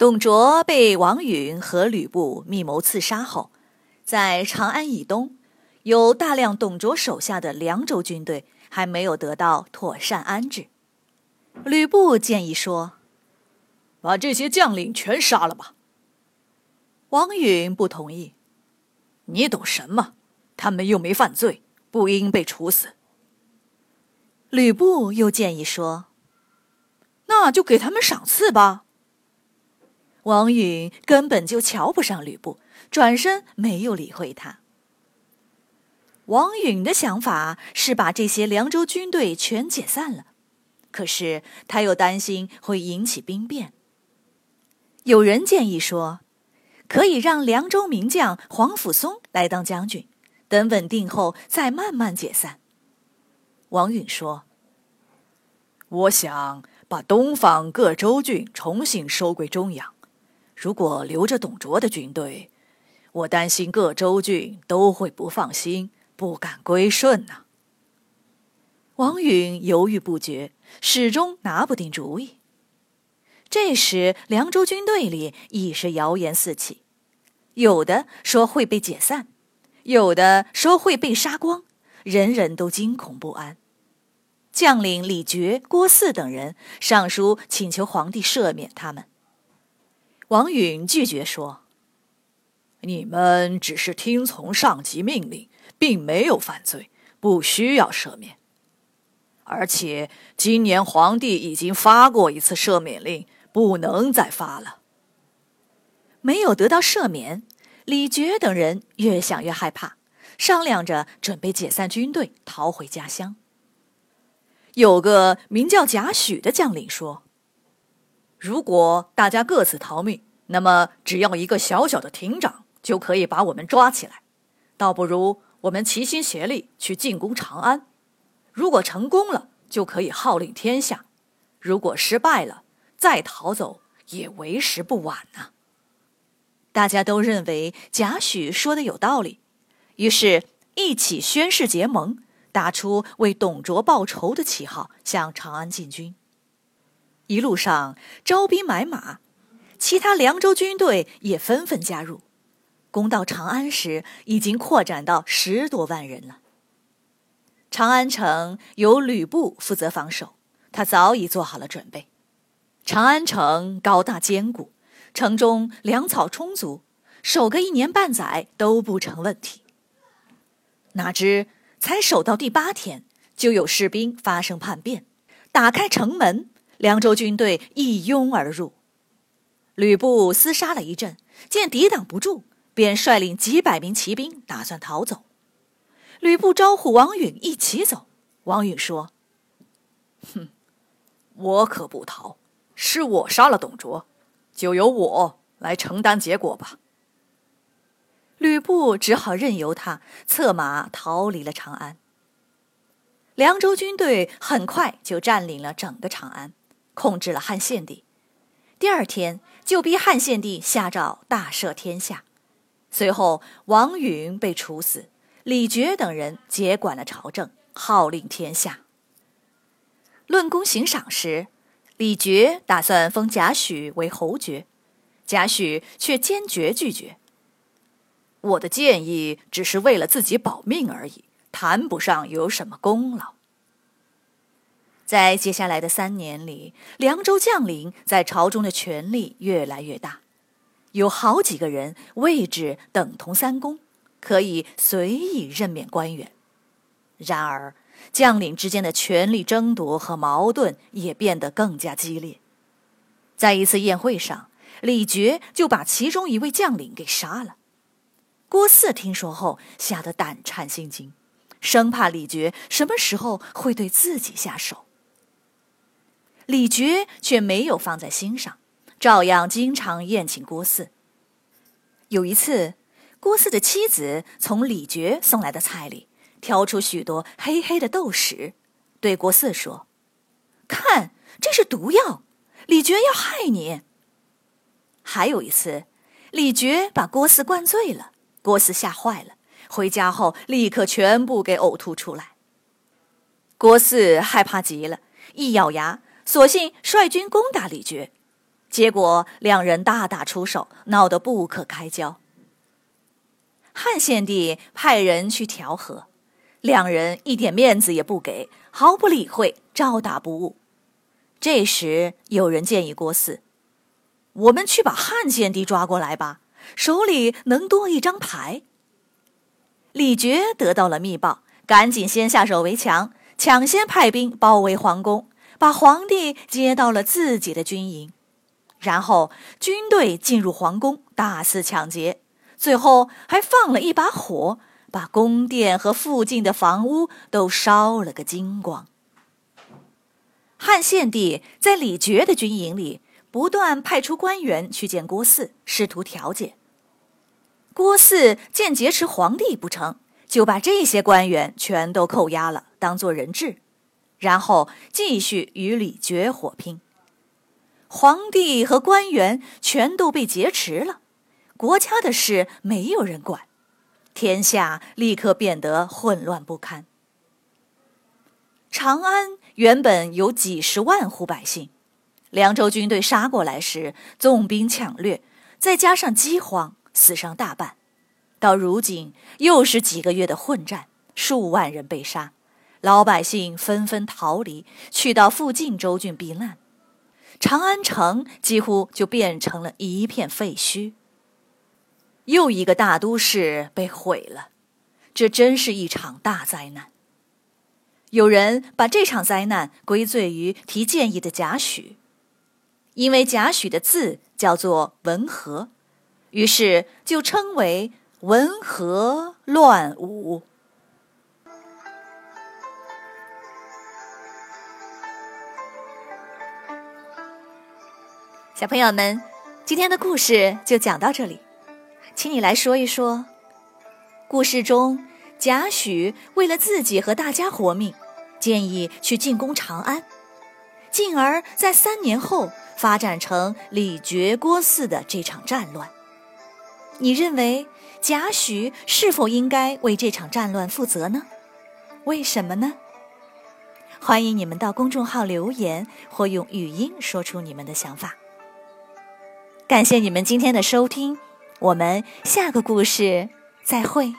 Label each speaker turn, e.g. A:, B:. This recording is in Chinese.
A: 董卓被王允和吕布密谋刺杀后，在长安以东，有大量董卓手下的凉州军队还没有得到妥善安置。吕布建议说：“
B: 把这些将领全杀了吧。”
A: 王允不同意：“
B: 你懂什么？他们又没犯罪，不应被处死。”
A: 吕布又建议说：“
B: 那就给他们赏赐吧。”
A: 王允根本就瞧不上吕布，转身没有理会他。王允的想法是把这些凉州军队全解散了，可是他又担心会引起兵变。有人建议说，可以让凉州名将黄甫松来当将军，等稳定后再慢慢解散。王允说：“
B: 我想把东方各州郡重新收归中央。”如果留着董卓的军队，我担心各州郡都会不放心，不敢归顺呐。
A: 王允犹豫不决，始终拿不定主意。这时，凉州军队里已是谣言四起，有的说会被解散，有的说会被杀光，人人都惊恐不安。将领李傕、郭汜等人上书请求皇帝赦免他们。王允拒绝说：“
B: 你们只是听从上级命令，并没有犯罪，不需要赦免。而且今年皇帝已经发过一次赦免令，不能再发了。”
A: 没有得到赦免，李傕等人越想越害怕，商量着准备解散军队，逃回家乡。有个名叫贾诩的将领说。
B: 如果大家各自逃命，那么只要一个小小的亭长就可以把我们抓起来。倒不如我们齐心协力去进攻长安。如果成功了，就可以号令天下；如果失败了，再逃走也为时不晚呐。
A: 大家都认为贾诩说的有道理，于是一起宣誓结盟，打出为董卓报仇的旗号，向长安进军。一路上招兵买马，其他凉州军队也纷纷加入。攻到长安时，已经扩展到十多万人了。长安城由吕布负责防守，他早已做好了准备。长安城高大坚固，城中粮草充足，守个一年半载都不成问题。哪知才守到第八天，就有士兵发生叛变，打开城门。凉州军队一拥而入，吕布厮杀了一阵，见抵挡不住，便率领几百名骑兵打算逃走。吕布招呼王允一起走，王允说：“
B: 哼，我可不逃，是我杀了董卓，就由我来承担结果吧。”
A: 吕布只好任由他策马逃离了长安。凉州军队很快就占领了整个长安。控制了汉献帝，第二天就逼汉献帝下诏大赦天下。随后，王允被处死，李傕等人接管了朝政，号令天下。论功行赏时，李傕打算封贾诩为侯爵，贾诩却坚决拒绝。我的建议只是为了自己保命而已，谈不上有什么功劳。在接下来的三年里，凉州将领在朝中的权力越来越大，有好几个人位置等同三公，可以随意任免官员。然而，将领之间的权力争夺和矛盾也变得更加激烈。在一次宴会上，李傕就把其中一位将领给杀了。郭汜听说后，吓得胆颤心惊，生怕李傕什么时候会对自己下手。李珏却没有放在心上，照样经常宴请郭汜。有一次，郭汜的妻子从李珏送来的菜里挑出许多黑黑的豆豉，对郭汜说：“看，这是毒药，李珏要害你。”还有一次，李珏把郭汜灌醉了，郭汜吓坏了，回家后立刻全部给呕吐出来。郭汜害怕极了，一咬牙，索性率军攻打李傕。结果两人大打出手，闹得不可开交。汉献帝派人去调和，两人一点面子也不给，毫不理会，照打不误。这时有人建议郭汜：“我们去把汉献帝抓过来吧，手里能多一张牌。”李傕得到了密报，赶紧先下手为强，抢先派兵包围皇宫，把皇帝接到了自己的军营。然后军队进入皇宫，大肆抢劫，最后还放了一把火，把宫殿和附近的房屋都烧了个精光。汉献帝在李傕的军营里不断派出官员去见郭汜，试图调解。郭汜见劫持皇帝不成，就把这些官员全都扣押了，当做人质，然后继续与李傕火拼。皇帝和官员全都被劫持了，国家的事没有人管，天下立刻变得混乱不堪。长安原本有几十万户百姓，凉州军队杀过来时，纵兵抢掠，再加上饥荒，死伤大半。到如今又是几个月的混战，数万人被杀，老百姓纷纷逃离，去到附近州郡避难。长安城几乎就变成了一片废墟。又一个大都市被毁了，这真是一场大灾难。有人把这场灾难归罪于提建议的贾诩，因为贾诩的字叫做文和，于是就称为文和乱武。小朋友们，今天的故事就讲到这里，请你来说一说，故事中贾诩为了自己和大家活命，建议去进攻长安，进而，在三年后发展成李傕郭汜的这场战乱。你认为贾诩是否应该为这场战乱负责呢？为什么呢？欢迎你们到公众号留言，或用语音说出你们的想法。感谢你们今天的收听，我们下个故事再会。